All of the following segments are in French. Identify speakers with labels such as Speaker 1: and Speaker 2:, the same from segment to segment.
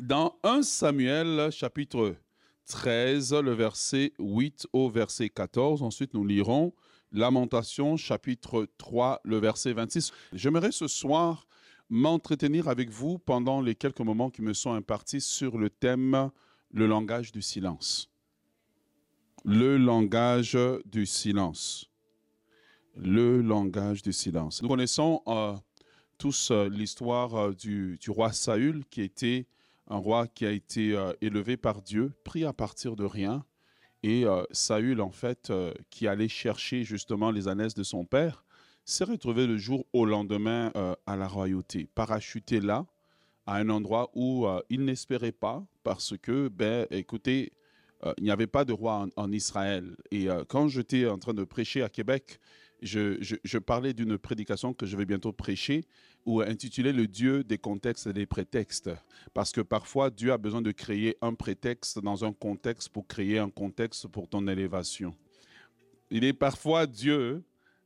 Speaker 1: dans 1 Samuel chapitre 13, le verset 8 au verset 14. Ensuite, nous lirons Lamentation chapitre 3, le verset 26. J'aimerais ce soir m'entretenir avec vous pendant les quelques moments qui me sont impartis sur le thème le langage du silence. Le langage du silence. Le langage du silence. Nous connaissons euh, tous euh, l'histoire euh, du, du, roi Saül qui était un roi qui a été euh, élevé par Dieu, pris à partir de rien. Et euh, Saül, en fait, euh, qui allait chercher justement les ânesses de son père, s'est retrouvé le jour au lendemain à la royauté, parachuté là, à un endroit où il n'espérait pas, parce que, ben, écoutez, il n'y avait pas de roi en, Israël. Et quand j'étais en train de prêcher à Québec, je parlais d'une prédication que je vais bientôt prêcher, ou intitulée Le Dieu des contextes et des prétextes. Parce que parfois, Dieu a besoin de créer un prétexte dans un contexte pour créer un contexte pour ton élévation. Il est parfois Dieu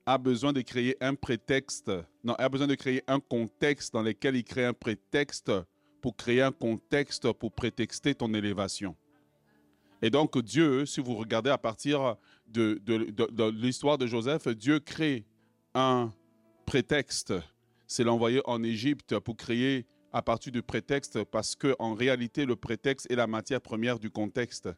Speaker 1: a besoin de créer un prétexte, non, a besoin de créer un contexte dans lequel il crée un prétexte pour créer un contexte pour prétexter ton élévation. Et donc Dieu, si vous regardez à partir de l'histoire de Joseph, Dieu crée un prétexte. C'est l'envoyer en Égypte pour créer à partir du prétexte, parce que en réalité, le prétexte est la matière première du contexte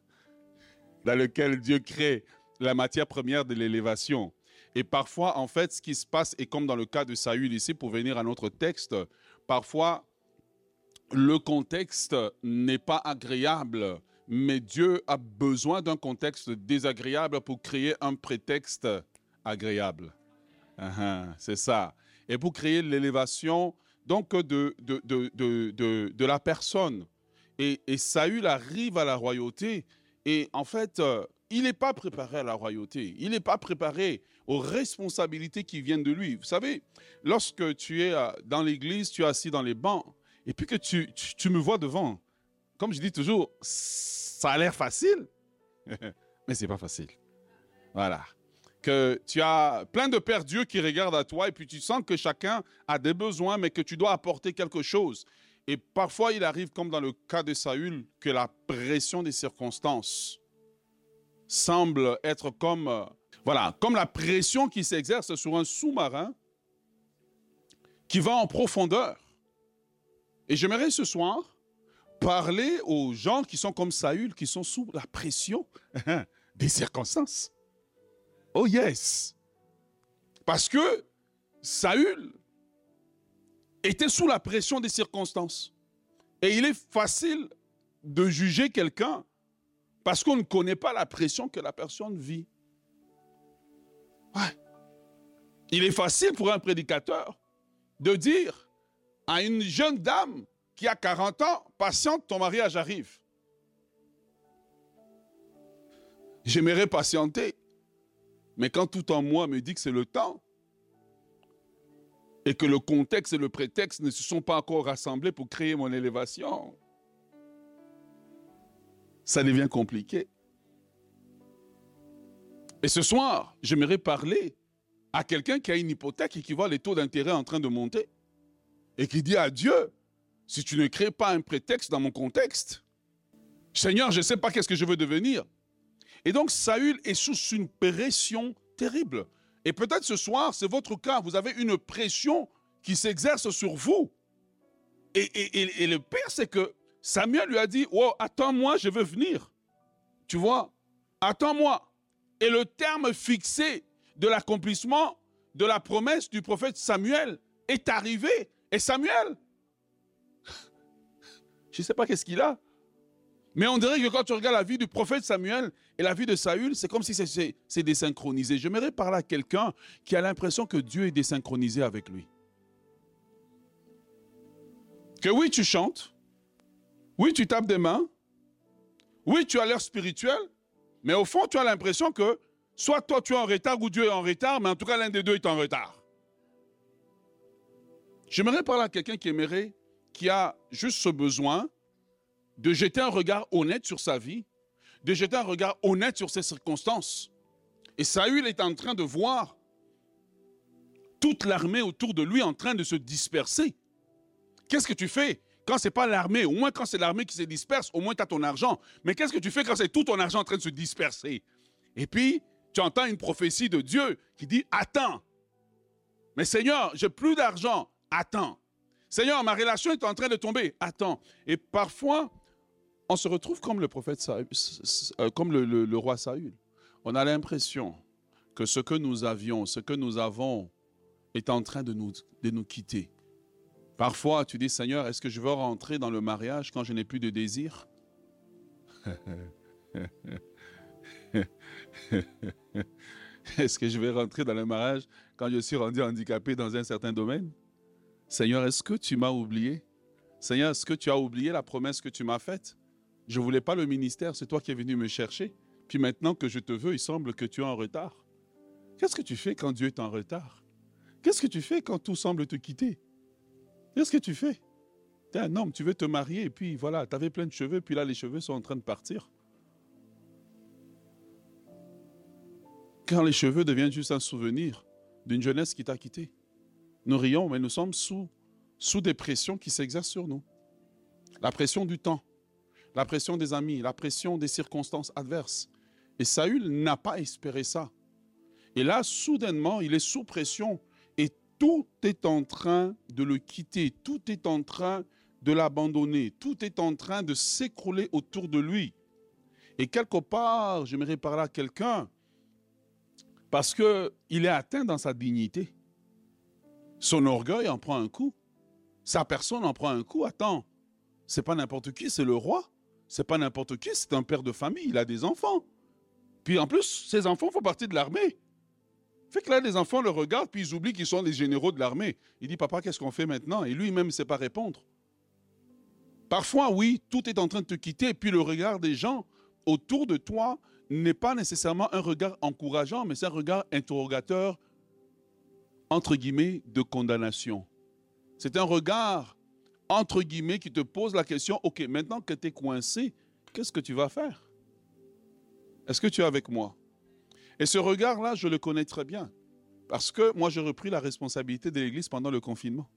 Speaker 1: dans lequel Dieu crée la matière première de l'élévation. Et parfois, en fait, ce qui se passe, et comme dans le cas de Saül ici, pour venir à notre texte, parfois, le contexte n'est pas agréable, mais Dieu a besoin d'un contexte désagréable pour créer un prétexte agréable. Uh -huh, c'est ça. Et pour créer l'élévation donc de, de, de, de, la personne. Et, et, Saül arrive à la royauté et en fait, euh, il n'est pas préparé à la royauté. Il n'est pas préparé aux responsabilités qui viennent de lui. Vous savez, lorsque tu es euh, dans l'église, tu es assis dans les bancs et puis que tu, tu, tu me vois devant, comme je dis toujours, ça a l'air facile, mais c'est pas facile. Voilà. Que tu as plein de pères Dieu qui regardent à toi et puis tu sens que chacun a des besoins, mais que tu dois apporter quelque chose. Et parfois, il arrive, comme dans le cas de Saül, que la pression des circonstances semble être comme, euh, voilà, comme la pression qui s'exerce sur un sous-marin qui va en profondeur. Et j'aimerais ce soir parler aux gens qui sont comme Saül, qui sont sous la pression des circonstances. Oh yes! Parce que Saül était sous la pression des circonstances. Et il est facile de juger quelqu'un parce qu'on ne connaît pas la pression que la personne vit. Il est facile pour un prédicateur de dire à une jeune dame qui a 40 ans, patiente, ton mariage arrive. J'aimerais patienter, mais quand tout en moi me dit que c'est le temps, et que le contexte et le prétexte ne se sont pas encore rassemblés pour créer mon élévation, ça devient compliqué. Et ce soir, j'aimerais parler à quelqu'un qui a une hypothèque et qui voit les taux d'intérêt en train de monter et qui dit à Dieu, si tu ne crées pas un prétexte dans mon contexte, Seigneur, je ne sais pas qu'est-ce que je veux devenir. Et donc Saül est sous une pression terrible. Et peut-être ce soir, c'est votre cas, vous avez une pression qui s'exerce sur vous. Et, le pire, c'est que Samuel lui a dit, oh, attends-moi, je veux venir. Tu vois, attends-moi. Et le terme fixé de l'accomplissement de la promesse du prophète Samuel est arrivé. Et Samuel, je ne sais pas qu'est-ce qu'il a, mais on dirait que quand tu regardes la vie du prophète Samuel et la vie de Saül, c'est comme si c'est désynchronisé. J'aimerais parler à quelqu'un qui a l'impression que Dieu est désynchronisé avec lui. Que oui, tu chantes, oui, tu tapes des mains, oui, tu as l'air spirituel, mais au fond, tu as l'impression que soit toi tu es en retard ou Dieu est en retard, mais en tout cas l'un des deux est en retard. J'aimerais parler à quelqu'un qui aimerait, qui a juste ce besoin de jeter un regard honnête sur sa vie, de jeter un regard honnête sur ses circonstances. Et Saül est en train de voir toute l'armée autour de lui en train de se disperser. Qu'est-ce que tu fais quand c'est pas l'armée, au moins quand c'est l'armée qui se disperse, au moins tu as ton argent. Mais qu'est-ce que tu fais quand c'est tout ton argent en train de se disperser? Et puis, tu entends une prophétie de Dieu qui dit Attends. Mais Seigneur, j'ai plus d'argent. Attends. Seigneur, ma relation est en train de tomber. Attends. Et parfois, on se retrouve comme le prophète euh, comme le, roi Saül. On a l'impression que ce que nous avions, ce que nous avons, est en train de nous, de nous quitter. Parfois, tu dis, Seigneur, est-ce que je veux rentrer dans le mariage quand je n'ai plus de désir? Est-ce que je vais rentrer dans le mariage quand je suis rendu handicapé dans un certain domaine? Seigneur, est-ce que tu m'as oublié? Seigneur, est-ce que tu as oublié la promesse que tu m'as faite? Je ne voulais pas le ministère, c'est toi qui es venu me chercher. Puis maintenant que je te veux, il semble que tu es en retard. Qu'est-ce que tu fais quand Dieu est en retard? Qu'est-ce que tu fais quand tout semble te quitter? Qu'est-ce que tu fais? Tu es un homme, tu veux te marier, et puis voilà, tu avais plein de cheveux, puis là les cheveux sont en train de partir. Quand les cheveux deviennent juste un souvenir d'une jeunesse qui t'a quitté. Nous rions, mais nous sommes sous, sous des pressions qui s'exercent sur nous. La pression du temps, la pression des amis, la pression des circonstances adverses. Et Saül n'a pas espéré ça. Et là, soudainement, il est sous pression et tout est en train de le quitter, tout est en train de l'abandonner, tout est en train de s'écrouler autour de lui. Et quelque part, j'aimerais parler à quelqu'un parce qu'il est atteint dans sa dignité. Son orgueil en prend un coup. Sa personne en prend un coup. Attends, c'est pas n'importe qui, c'est le roi. C'est pas n'importe qui, c'est un père de famille, il a des enfants. Puis en plus, ses enfants font partie de l'armée. Fait que là, les enfants le regardent, puis ils oublient qu'ils sont les généraux de l'armée. Il dit, papa, qu'est-ce qu'on fait maintenant? Et lui-même ne sait pas répondre. Parfois, oui, tout est en train de te quitter, et puis le regard des gens autour de toi n'est pas nécessairement un regard encourageant, mais c'est un regard interrogateur, entre guillemets, de condamnation. C'est un regard, entre guillemets, qui te pose la question, OK, maintenant que tu es coincé, qu'est-ce que tu vas faire? Est-ce que tu es avec moi? Et ce regard-là, je le connais très bien, parce que moi, j'ai repris la responsabilité de l'Église pendant le confinement.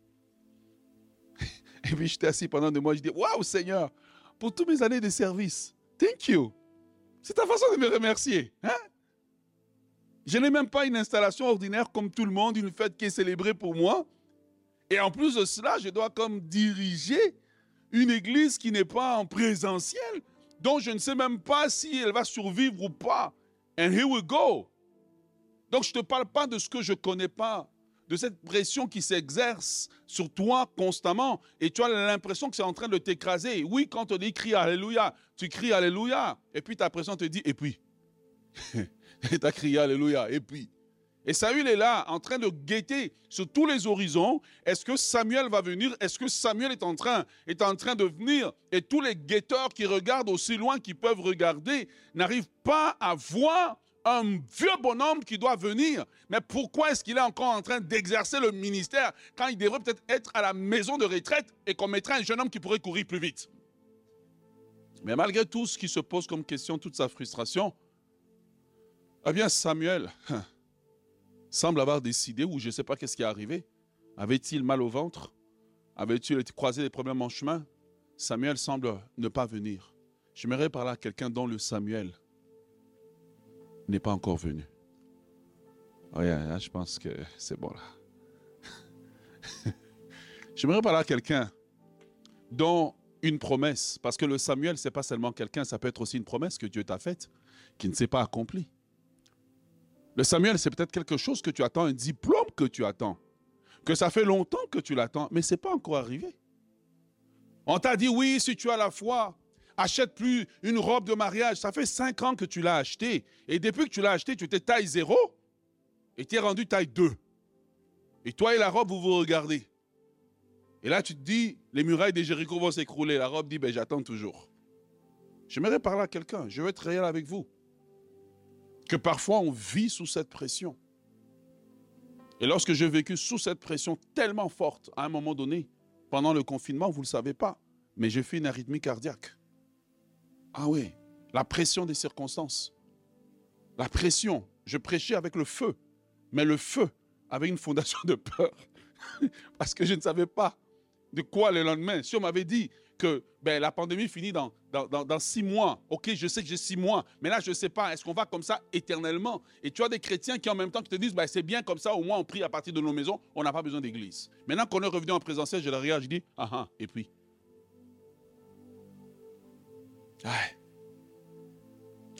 Speaker 1: Et puis, j'étais assis pendant des mois, je dis, Waouh, Seigneur, pour toutes mes années de service, thank you. C'est ta façon de me remercier. Hein? Je n'ai même pas une installation ordinaire comme tout le monde, une fête qui est célébrée pour moi. Et en plus de cela, je dois comme diriger une église qui n'est pas en présentiel, dont je ne sais même pas si elle va survivre ou pas. And here we go. Donc je ne te parle pas de ce que je ne connais pas de cette pression qui s'exerce sur toi constamment et tu as l'impression que c'est en train de t'écraser. Oui, quand on dit crie Alléluia, tu cries Alléluia et puis ta pression te dit et puis? et tu as crié Alléluia et puis? Et Saül est là en train de guetter sur tous les horizons. Est-ce que Samuel va venir? Est-ce que Samuel est en train, est en train de venir? Et tous les guetteurs qui regardent aussi loin qu'ils peuvent regarder n'arrivent pas à voir un vieux bonhomme qui doit venir. Mais pourquoi est-ce qu'il est encore en train d'exercer le ministère quand il devrait peut-être être à la maison de retraite et qu'on mettrait un jeune homme qui pourrait courir plus vite? Mais malgré tout ce qui se pose comme question, toute sa frustration, eh bien Samuel hein, semble avoir décidé, ou je ne sais pas qu'est-ce qui est arrivé. Avait-il mal au ventre? Avait-il croisé des problèmes en chemin? Samuel semble ne pas venir. J'aimerais parler à quelqu'un dont le Samuel n'est pas encore venu. Oh je pense que c'est bon là. J'aimerais parler à quelqu'un dont une promesse, parce que le Samuel, c'est pas seulement quelqu'un, ça peut être aussi une promesse que Dieu t'a faite, qui ne s'est pas accomplie. Le Samuel, c'est peut-être quelque chose que tu attends, un diplôme que tu attends, que ça fait longtemps que tu l'attends, mais ce n'est pas encore arrivé. On t'a dit, oui, si tu as la foi, achète plus une robe de mariage. Ça fait cinq ans que tu l'as acheté. Et depuis que tu l'as acheté, tu étais taille zéro et tu es rendu taille 2. Et toi et la robe, vous vous regardez. Et là, tu te dis, les murailles des Jéricho vont s'écrouler. La robe dit, ben, j'attends toujours. J'aimerais parler à quelqu'un. Je veux être réel avec vous. Parfois, on vit sous cette pression. Et lorsque j'ai vécu sous cette pression tellement forte, à un moment donné, pendant le confinement, vous ne le savez pas, mais j'ai fait une arythmie cardiaque. Ah oui, la pression des circonstances. La pression. Je prêchais avec le feu, mais le feu avait une fondation de peur. Parce que je ne savais pas De quoi le lendemain Si on m'avait dit que ben, la pandémie finit dans, dans, six mois, ok, je sais que j'ai six mois, mais là, je ne sais pas, est-ce qu'on va comme ça éternellement? Et tu as des chrétiens qui en même temps te disent, ben, c'est bien comme ça, au moins on prie à partir de nos maisons, on n'a pas besoin d'église. Maintenant qu'on est revenu en présentiel, je la regarde, je dis, ah ah, et puis?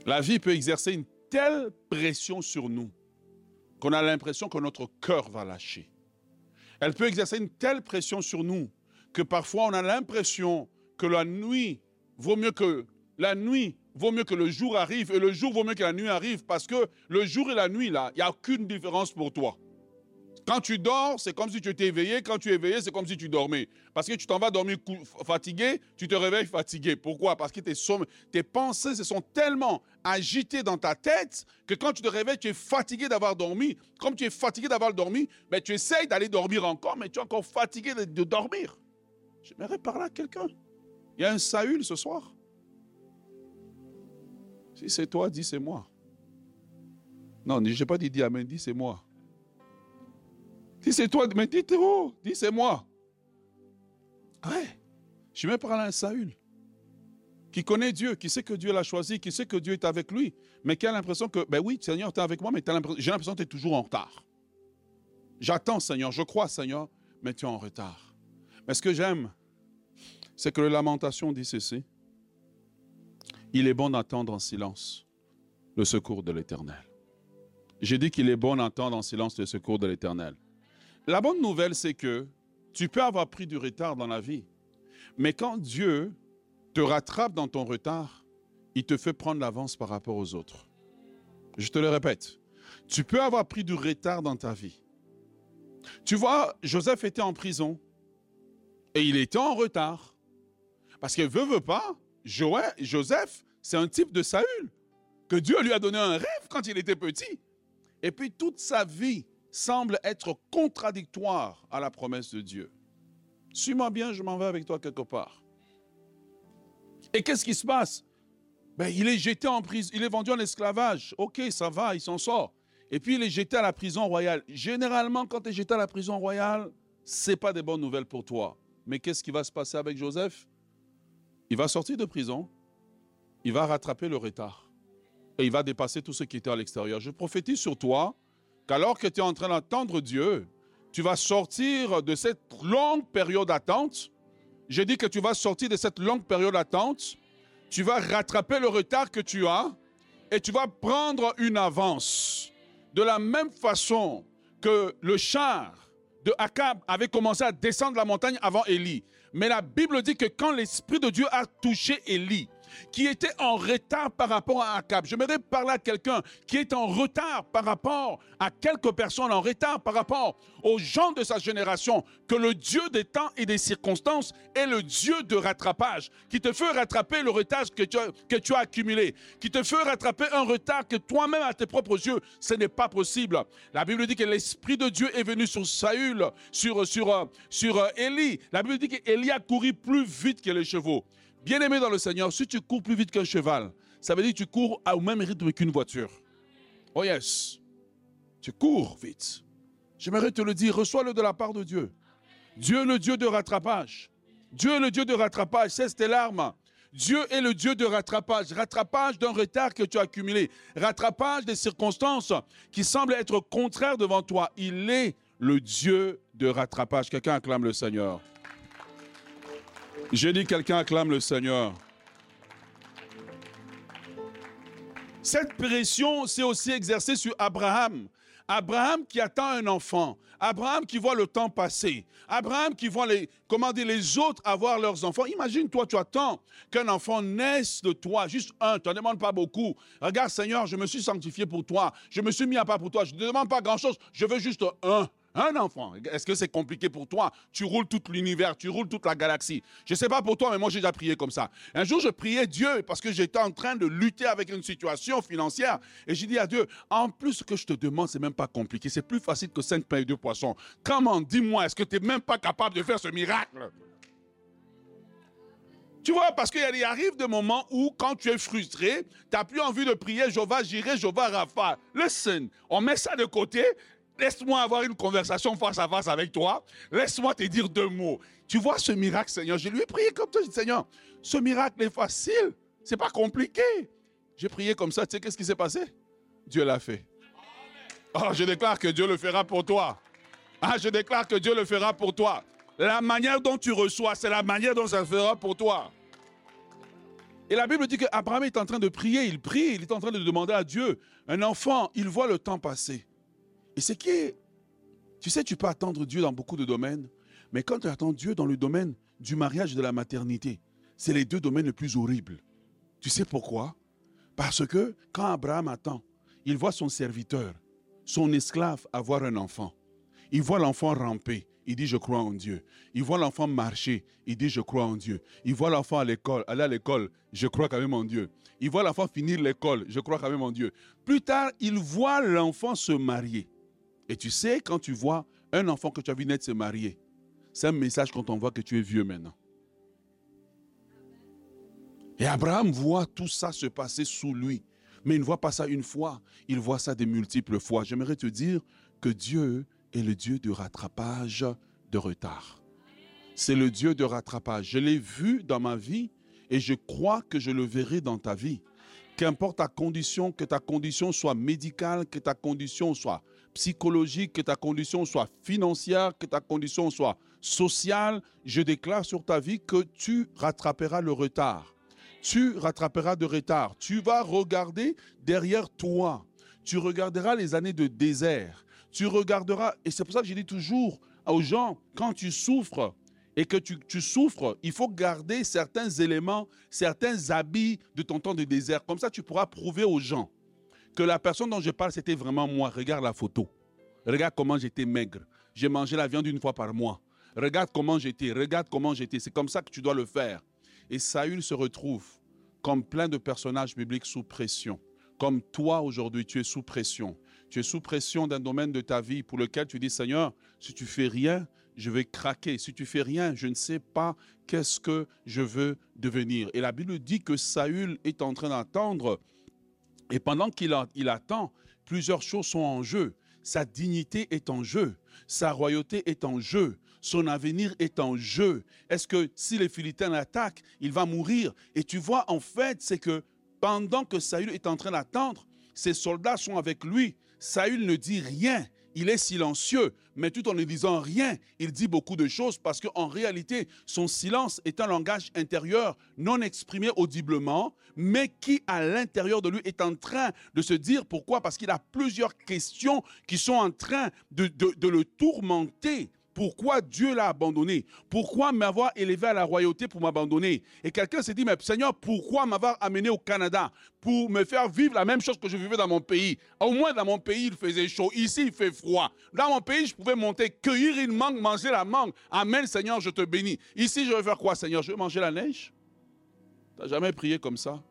Speaker 1: La vie peut exercer une telle pression sur nous qu'on a l'impression que notre cœur va lâcher. Elle peut exercer une telle pression sur nous que parfois on a l'impression que la nuit vaut mieux que la nuit vaut mieux que le jour arrive et le jour vaut mieux que la nuit arrive parce que le jour et la nuit là, il n'y a aucune différence pour toi. Quand tu dors, c'est comme si tu étais éveillé. Quand tu es éveillé, c'est comme si tu dormais. Parce que tu t'en vas dormir fatigué, tu te réveilles fatigué. Pourquoi? Parce que tes, tes pensées se sont tellement agitées dans ta tête que quand tu te réveilles, tu es fatigué d'avoir dormi. Comme tu es fatigué d'avoir dormi, mais ben, tu essayes d'aller dormir encore, mais tu es encore fatigué de, de dormir. J'aimerais parler à quelqu'un. Il y a un Saül ce soir. Si c'est toi, dis c'est moi. Non, je n'ai pas dit dis Amen, dis c'est moi. Si c'est toi, mais dis oh, dis c'est moi. Ouais. Je même parlé à un Saül qui connaît Dieu, qui sait que Dieu l'a choisi, qui sait que Dieu est avec lui, mais qui a l'impression que, ben oui, Seigneur, tu es avec moi, mais j'ai l'impression que tu es toujours en retard. J'attends, Seigneur, je crois, Seigneur, mais tu es en retard. Mais ce que j'aime, c'est que la lamentation dit ceci. Il est bon d'attendre en silence le secours de l'Éternel. J'ai dit qu'il est bon d'attendre en silence le secours de l'Éternel. La bonne nouvelle, c'est que tu peux avoir pris du retard dans la vie, mais quand Dieu te rattrape dans ton retard, il te fait prendre l'avance par rapport aux autres. Je te le répète, tu peux avoir pris du retard dans ta vie. Tu vois, Joseph était en prison et il était en retard. Parce que veut, veut pas, Joseph, c'est un type de Saül que Dieu lui a donné un rêve quand il était petit. Et puis toute sa vie, semble être contradictoire à la promesse de Dieu. Suis-moi bien, je m'en vais avec toi quelque part. Et qu'est-ce qui se passe? Ben, Il est jeté en prison, il est vendu en esclavage. Ok, ça va, il s'en sort. Et puis il est jeté à la prison royale. Généralement, quand tu es jeté à la prison royale, ce n'est pas des bonnes nouvelles pour toi. Mais qu'est-ce qui va se passer avec Joseph? Il va sortir de prison, il va rattraper le retard et il va dépasser tout ce qui était à l'extérieur. Je prophétise sur toi qu'alors que tu es en train d'entendre Dieu, tu vas sortir de cette longue période d'attente. J'ai dit que tu vas sortir de cette longue période d'attente. Tu vas rattraper le retard que tu as et tu vas prendre une avance. De la même façon que le char de Akab avait commencé à descendre la montagne avant Élie. Mais la Bible dit que quand l'Esprit de Dieu a touché Élie, qui était en retard par rapport à Akab. J'aimerais parler à quelqu'un qui est en retard par rapport à quelques personnes, en retard par rapport aux gens de sa génération, que le Dieu des temps et des circonstances est le Dieu de rattrapage, qui te fait rattraper le retard que tu as, accumulé, qui te fait rattraper un retard que toi-même à tes propres yeux, ce n'est pas possible. La Bible dit que l'Esprit de Dieu est venu sur Saül, sur, sur, sur Élie. La Bible dit qu'Élie a couru plus vite que les chevaux. Bien-aimé dans le Seigneur, si tu cours plus vite qu'un cheval, ça veut dire que tu cours au même rythme qu'une voiture. Oh yes. Tu cours vite. J'aimerais te le dire, reçois-le de la part de Dieu. Dieu le Dieu de rattrapage. Dieu est le Dieu de rattrapage. Cesse tes larmes. Dieu est le Dieu de rattrapage. Rattrapage d'un retard que tu as accumulé. Rattrapage des circonstances qui semblent être contraires devant toi. Il est le Dieu de rattrapage. Quelqu'un acclame le Seigneur. J'ai dit quelqu'un acclame le Seigneur. Cette pression s'est aussi exercée sur Abraham. Abraham qui attend un enfant. Abraham qui voit le temps passer. Abraham qui voit les, comment les autres avoir leurs enfants. Imagine, toi, tu attends qu'un enfant naisse de toi, juste un, tu n'en demandes pas beaucoup. Regarde, Seigneur, je me suis sanctifié pour toi. Je me suis mis à part pour toi. Je ne demande pas grand-chose. Je veux juste un. Un enfant, est-ce que c'est compliqué pour toi? Tu roules tout l'univers, tu roules toute la galaxie. Je ne sais pas pour toi, mais moi j'ai déjà prié comme ça. Un jour, je priais Dieu parce que j'étais en train de lutter avec une situation financière. Et j'ai dit à Dieu, en plus, ce que je te demande, c'est même pas compliqué. C'est plus facile que cinq pains et deux poissons. Comment, dis-moi, est-ce que tu n'es même pas capable de faire ce miracle? Tu vois, parce qu'il arrive des moments où, quand tu es frustré, tu n'as plus envie de prier Jéhovah Jireh, Jéhovah Rapha. Listen, on met ça de côté Laisse-moi avoir une conversation face à face avec toi. Laisse-moi te dire deux mots. Tu vois ce miracle, Seigneur? Je lui ai prié comme toi. Je Seigneur, ce miracle est facile. C'est pas compliqué. J'ai prié comme ça. Tu sais qu'est-ce qui s'est passé? Dieu l'a fait. Oh, je déclare que Dieu le fera pour toi. Ah, je déclare que Dieu le fera pour toi. La manière dont tu reçois, c'est la manière dont ça fera pour toi. Et la Bible dit qu'Abraham est en train de prier, il prie, il est en train de demander à Dieu. Un enfant, il voit le temps passer. Et ce qui est... Tu sais, tu peux attendre Dieu dans beaucoup de domaines, mais quand tu attends Dieu dans le domaine du mariage et de la maternité, c'est les deux domaines les plus horribles. Tu sais pourquoi? Parce que quand Abraham attend, il voit son serviteur, son esclave avoir un enfant. Il voit l'enfant ramper. Il dit, je crois en Dieu. Il voit l'enfant marcher. Il dit, je crois en Dieu. Il voit l'enfant à l'école, aller à l'école. Je crois quand même en Dieu. Il voit l'enfant finir l'école. Je crois quand même en Dieu. Plus tard, il voit l'enfant se marier. Et tu sais, quand tu vois un enfant que tu as vu naître se marier, c'est un message quand on voit que tu es vieux maintenant. Et Abraham voit tout ça se passer sous lui. Mais il ne voit pas ça une fois, il voit ça des multiples fois. J'aimerais te dire que Dieu est le Dieu de rattrapage de retard. C'est le Dieu de rattrapage. Je l'ai vu dans ma vie et je crois que je le verrai dans ta vie. Qu'importe ta condition, que ta condition soit médicale, que ta condition soit psychologique, que ta condition soit financière, que ta condition soit sociale, je déclare sur ta vie que tu rattraperas le retard. Tu rattraperas de retard. Tu vas regarder derrière toi. Tu regarderas les années de désert tu regarderas, et c'est pour ça que je dis toujours aux gens, quand tu souffres et que tu, souffres, il faut garder certains éléments, certains habits de ton temps de désert. Comme ça, tu pourras prouver aux gens que la personne dont je parle, c'était vraiment moi. Regarde la photo. Regarde comment j'étais maigre. J'ai mangé la viande une fois par mois. Regarde comment j'étais. Regarde comment j'étais. C'est comme ça que tu dois le faire. Et Saül se retrouve comme plein de personnages bibliques sous pression. Comme toi aujourd'hui, tu es sous pression. Tu es sous pression d'un domaine de ta vie pour lequel tu dis, Seigneur, si tu fais rien, je vais craquer. Si tu fais rien, je ne sais pas qu'est-ce que je veux devenir. Et la Bible dit que Saül est en train d'attendre. Et pendant qu'il il attend, plusieurs choses sont en jeu. Sa dignité est en jeu. Sa royauté est en jeu. Son avenir est en jeu. Est-ce que si les Philistins l'attaquent, il va mourir? Et tu vois, en fait, c'est que pendant que Saül est en train d'attendre, ses soldats sont avec lui. Saül ne dit rien. Il est silencieux, mais tout en ne disant rien, il dit beaucoup de choses parce qu'en réalité, son silence est un langage intérieur non exprimé audiblement, mais qui à l'intérieur de lui est en train de se dire pourquoi Parce qu'il a plusieurs questions qui sont en train de, de le tourmenter. Pourquoi Dieu l'a abandonné? Pourquoi m'avoir élevé à la royauté pour m'abandonner? Et quelqu'un s'est dit, mais Seigneur, pourquoi m'avoir amené au Canada Pour me faire vivre la même chose que je vivais dans mon pays? Au moins dans mon pays, il faisait chaud. Ici, il fait froid. Dans mon pays, je pouvais monter, cueillir une mangue, manger la mangue. Amen, Seigneur, je te bénis. Ici, je vais faire quoi, Seigneur? Je vais manger la neige? Tu n'as jamais prié comme ça?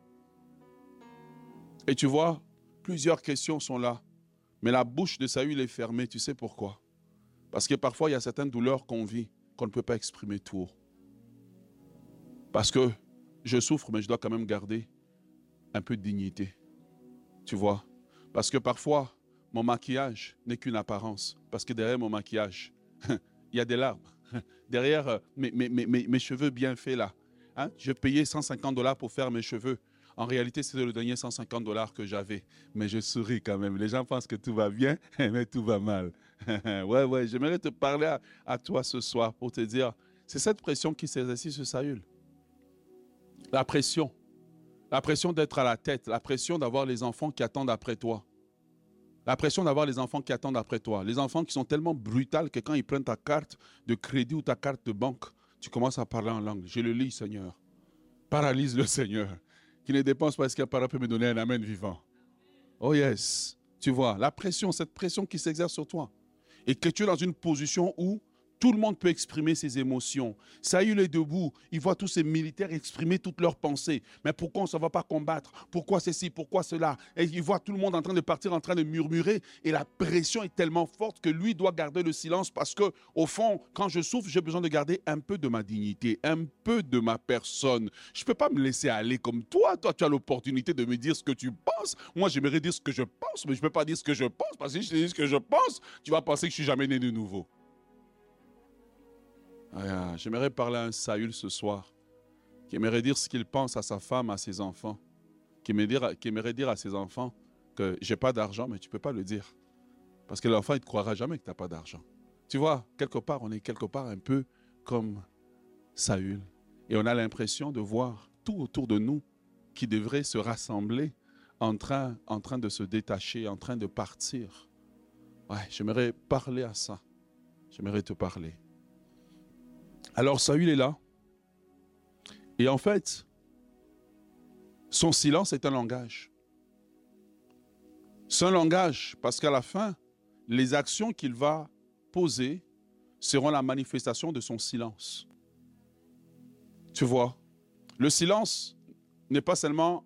Speaker 1: Et tu vois, plusieurs questions sont là. Mais la bouche de Saül est fermée. Tu sais pourquoi? Parce que parfois, il y a certaines douleurs qu'on vit qu'on ne peut pas exprimer tout. Parce que je souffre, mais je dois quand même garder un peu de dignité. Tu vois? Parce que parfois, mon maquillage n'est qu'une apparence. Parce que derrière mon maquillage, il y a des larmes. Derrière euh, mes, cheveux bien faits là. Hein? Je payais 150 dollars pour faire mes cheveux. En réalité, c'était le dernier 150 dollars que j'avais. Mais je souris quand même. Les gens pensent que tout va bien, mais tout va mal. ouais, ouais, j'aimerais te parler à, toi ce soir pour te dire, c'est cette pression qui s'exerce sur Saül. La pression. La pression d'être à la tête. La pression d'avoir les enfants qui attendent après toi. La pression d'avoir les enfants qui attendent après toi. Les enfants qui sont tellement brutales que quand ils prennent ta carte de crédit ou ta carte de banque, tu commences à parler en langue. Je le lis, Seigneur. Paralyse le Seigneur qui ne dépense pas ce qu'il peut me donner un amen vivant. Oh yes, tu vois, la pression, cette pression qui s'exerce sur toi. Et que tu es dans une position où tout le monde peut exprimer ses émotions. Saül est debout, il voit tous ces militaires exprimer toutes leurs pensées. Mais pourquoi on ne va pas combattre? Pourquoi ceci? Pourquoi cela? Et il voit tout le monde en train de partir, en train de murmurer. Et la pression est tellement forte que lui doit garder le silence parce que, au fond, quand je souffre, j'ai besoin de garder un peu de ma dignité, un peu de ma personne. Je ne peux pas me laisser aller comme toi. Toi, tu as l'opportunité de me dire ce que tu penses. Moi, j'aimerais dire ce que je pense, mais je ne peux pas dire ce que je pense parce que si je te dis ce que je pense, tu vas penser que je suis jamais né de nouveau. J'aimerais parler à un Saül ce soir, qui aimerait dire ce qu'il pense à sa femme, à ses enfants, qui aimerait dire, à ses enfants que j'ai pas d'argent, mais tu peux pas le dire. Parce que l'enfant, il ne croira jamais que tu n'as pas d'argent. Tu vois, quelque part, on est quelque part un peu comme Saül. Et on a l'impression de voir tout autour de nous qui devrait se rassembler en train, en train de se détacher, en train de partir. J'aimerais parler à ça. J'aimerais te parler. Alors Saül est là. Et en fait, son silence est un langage. C'est un langage parce qu'à la fin, les actions qu'il va poser seront la manifestation de son silence. Tu vois, le silence n'est pas seulement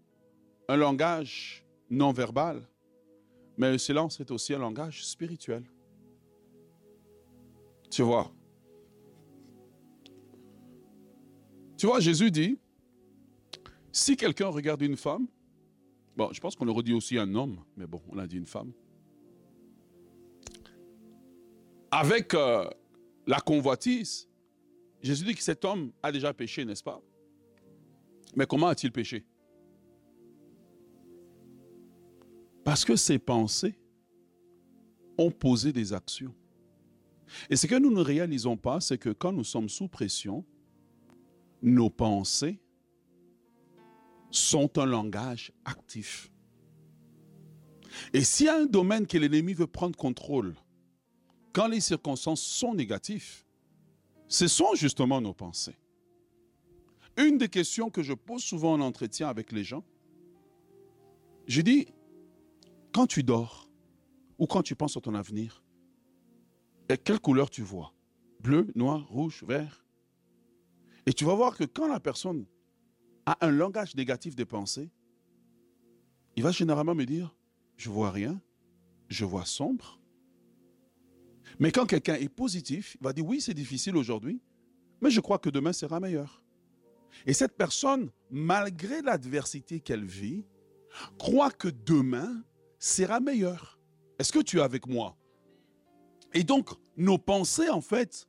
Speaker 1: un langage non verbal, mais le silence est aussi un langage spirituel. Tu vois. Tu vois, Jésus dit, si quelqu'un regarde une femme, bon, je pense qu'on aurait dit aussi un homme, mais bon, on a dit une femme, avec euh, la convoitise, Jésus dit que cet homme a déjà péché, n'est-ce pas? Mais comment a-t-il péché? Parce que ses pensées ont posé des actions. Et ce que nous ne réalisons pas, c'est que quand nous sommes sous pression, nos pensées sont un langage actif. Et s'il y a un domaine que l'ennemi veut prendre contrôle, quand les circonstances sont négatives, ce sont justement nos pensées. Une des questions que je pose souvent en entretien avec les gens, je dis, quand tu dors ou quand tu penses à ton avenir, et quelle couleur tu vois? Bleu, noir, rouge, vert? Et tu vas voir que quand la personne a un langage négatif des pensées, il va généralement me dire, je vois rien, je vois sombre, mais quand quelqu'un est positif, il va dire oui, c'est difficile aujourd'hui, mais je crois que demain sera meilleur. Et cette personne, malgré l'adversité qu'elle vit, croit que demain sera meilleur. Est-ce que tu es avec moi? Et donc, nos pensées, en fait,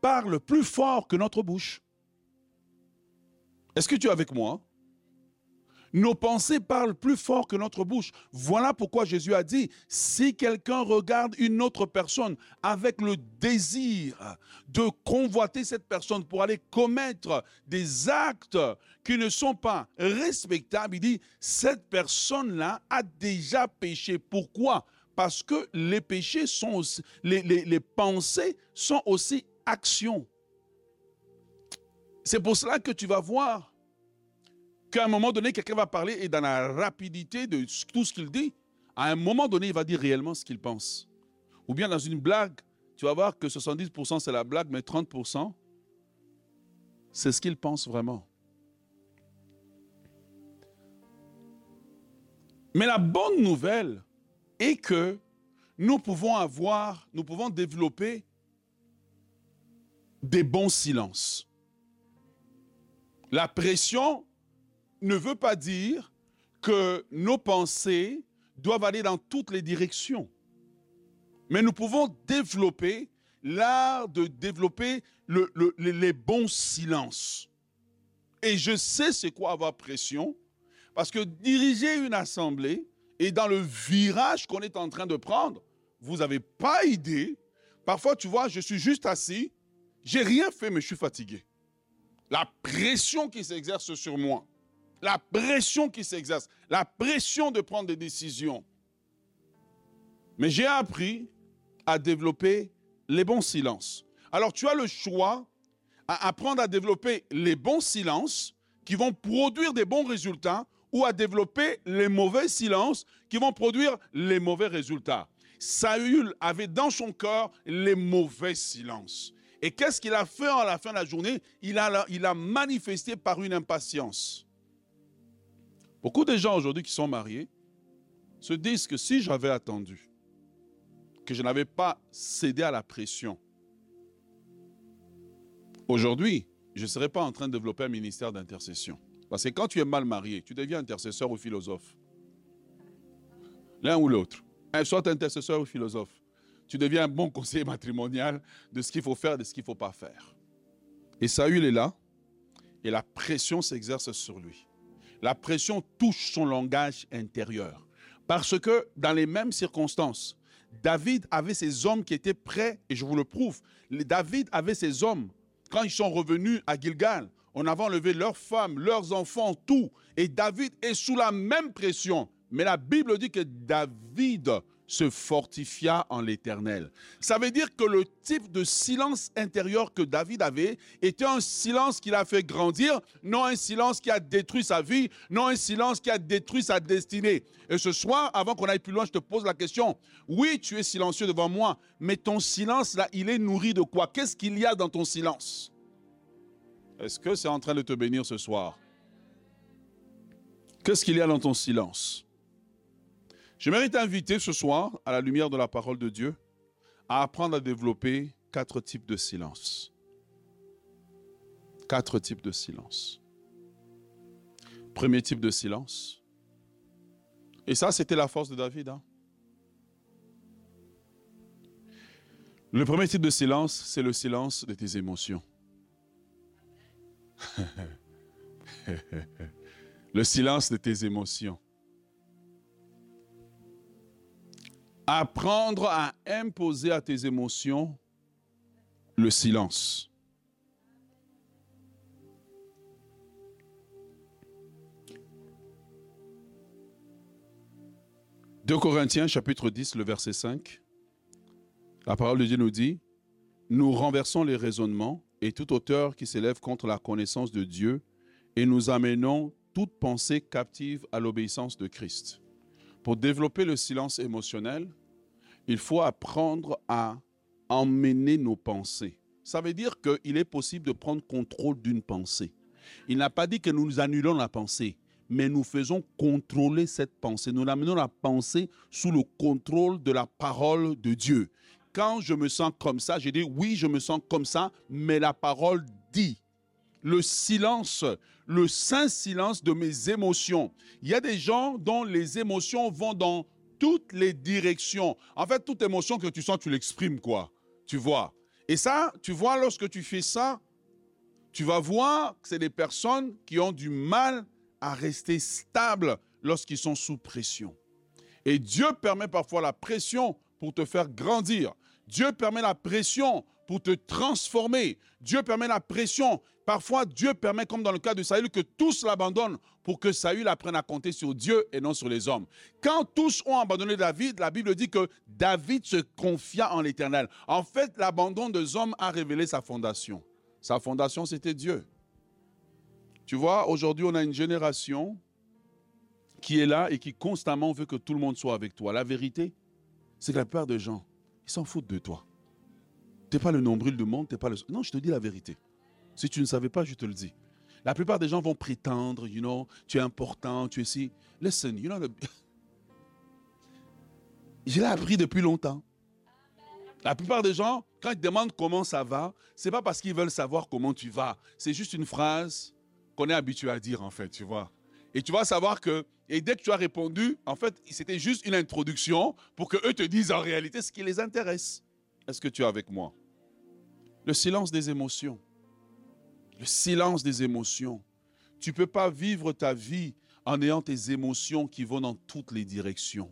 Speaker 1: parlent plus fort que notre bouche. Est-ce que tu es avec moi? Nos pensées parlent plus fort que notre bouche. Voilà pourquoi Jésus a dit, si quelqu'un regarde une autre personne avec le désir de convoiter cette personne pour aller commettre des actes qui ne sont pas respectables, il dit, cette personne-là a déjà péché. Pourquoi? Parce que les les pensées sont aussi actions. C'est pour cela que tu vas voir qu'à un moment donné, quelqu'un va parler et dans la rapidité de tout ce qu'il dit, à un moment donné, il va dire réellement ce qu'il pense. Ou bien dans une blague, tu vas voir que 70% c'est la blague, mais 30% c'est ce qu'il pense vraiment. Mais la bonne nouvelle est que nous pouvons avoir, nous pouvons développer des bons silences. La pression ne veut pas dire que nos pensées doivent aller dans toutes les directions. Mais nous pouvons développer l'art de développer les bons silences. Et je sais c'est quoi avoir pression, parce que diriger une assemblée et dans le virage qu'on est en train de prendre, vous n'avez pas idée. Parfois, tu vois, je suis juste assis, j'ai rien fait, mais je suis fatigué. La pression qui s'exerce sur moi la pression qui s'exerce, la pression de prendre des décisions. Mais j'ai appris à développer les bons silences. Alors tu as le choix à apprendre à développer les bons silences qui vont produire des bons résultats ou à développer les mauvais silences qui vont produire les mauvais résultats. Saül avait dans son cœur les mauvais silences. Et qu'est-ce qu'il a fait à la fin de la journée? Il a, manifesté par une impatience. Beaucoup de gens aujourd'hui qui sont mariés se disent que si j'avais attendu, que je n'avais pas cédé à la pression, aujourd'hui, je ne serais pas en train de développer un ministère d'intercession. Parce que quand tu es mal marié, tu deviens intercesseur ou philosophe. L'un ou l'autre. Soit intercesseur ou philosophe. Tu deviens un bon conseiller matrimonial de ce qu'il faut faire, de ce qu'il ne faut pas faire. Et Saül est là, et la pression s'exerce sur lui. La pression touche son langage intérieur. Parce que dans les mêmes circonstances, David avait ses hommes qui étaient prêts, et je vous le prouve, David avait ses hommes, quand ils sont revenus à Gilgal, on avait enlevé leurs femmes, leurs enfants, tout. Et David est sous la même pression. Mais la Bible dit que David se fortifia en l'Éternel. Ça veut dire que le type de silence intérieur que David avait était un silence qui l'a fait grandir, non un silence qui a détruit sa vie, non un silence qui a détruit sa destinée. Et ce soir, avant qu'on aille plus loin, je te pose la question. Oui, tu es silencieux devant moi, mais ton silence là, il est nourri de quoi? Qu'est-ce qu'il y a dans ton silence? Est-ce que c'est en train de te bénir ce soir? Qu'est-ce qu'il y a dans ton silence? J'aimerais t'inviter ce soir, à la lumière de la parole de Dieu, à apprendre à développer quatre types de silence. Quatre types de silence. Premier type de silence. Et ça, c'était la force de David. Hein. Le premier type de silence, c'est le silence de tes émotions. le silence de tes émotions. Apprendre à imposer à tes émotions le silence. De Corinthiens chapitre 10, le verset 5, la parole de Dieu nous dit, nous renversons les raisonnements et toute hauteur qui s'élève contre la connaissance de Dieu et nous amenons toute pensée captive à l'obéissance de Christ. Pour développer le silence émotionnel, il faut apprendre à emmener nos pensées. Ça veut dire qu'il est possible de prendre contrôle d'une pensée. Il n'a pas dit que nous annulons la pensée, mais nous faisons contrôler cette pensée. Nous amenons la pensée sous le contrôle de la parole de Dieu. Quand je me sens comme ça, j'ai dit oui, je me sens comme ça, mais la parole dit. Le silence, le saint silence de mes émotions. Il y a des gens dont les émotions vont dans toutes les directions. En fait, toute émotion que tu sens, tu l'exprimes, quoi. Tu vois. Et ça, tu vois, lorsque tu fais ça, tu vas voir que c'est des personnes qui ont du mal à rester stables lorsqu'ils sont sous pression. Et Dieu permet parfois la pression pour te faire grandir. Dieu permet la pression pour te transformer. Dieu permet la pression. Parfois, Dieu permet, comme dans le cas de Saül, que tous l'abandonnent pour que Saül apprenne à compter sur Dieu et non sur les hommes. Quand tous ont abandonné David, la Bible dit que David se confia en l'Éternel. En fait, l'abandon des hommes a révélé sa fondation. Sa fondation, c'était Dieu. Tu vois, aujourd'hui, on a une génération qui est là et qui constamment veut que tout le monde soit avec toi. La vérité, c'est que la plupart des gens, ils s'en foutent de toi. Tu n'es pas le nombril du monde, tu pas le... Non, je te dis la vérité. Si tu ne savais pas, je te le dis. La plupart des gens vont prétendre, you know, tu es important, tu es si. Listen, you know, je l'ai appris depuis longtemps. La plupart des gens, quand ils te demandent comment ça va, c'est pas parce qu'ils veulent savoir comment tu vas. C'est juste une phrase qu'on est habitué à dire, en fait, tu vois. Et tu vas savoir que, et dès que tu as répondu, en fait, c'était juste une introduction pour que eux te disent en réalité ce qui les intéresse. Est-ce que tu es avec moi? Le silence des émotions. Le silence des émotions. Tu ne peux pas vivre ta vie en ayant tes émotions qui vont dans toutes les directions.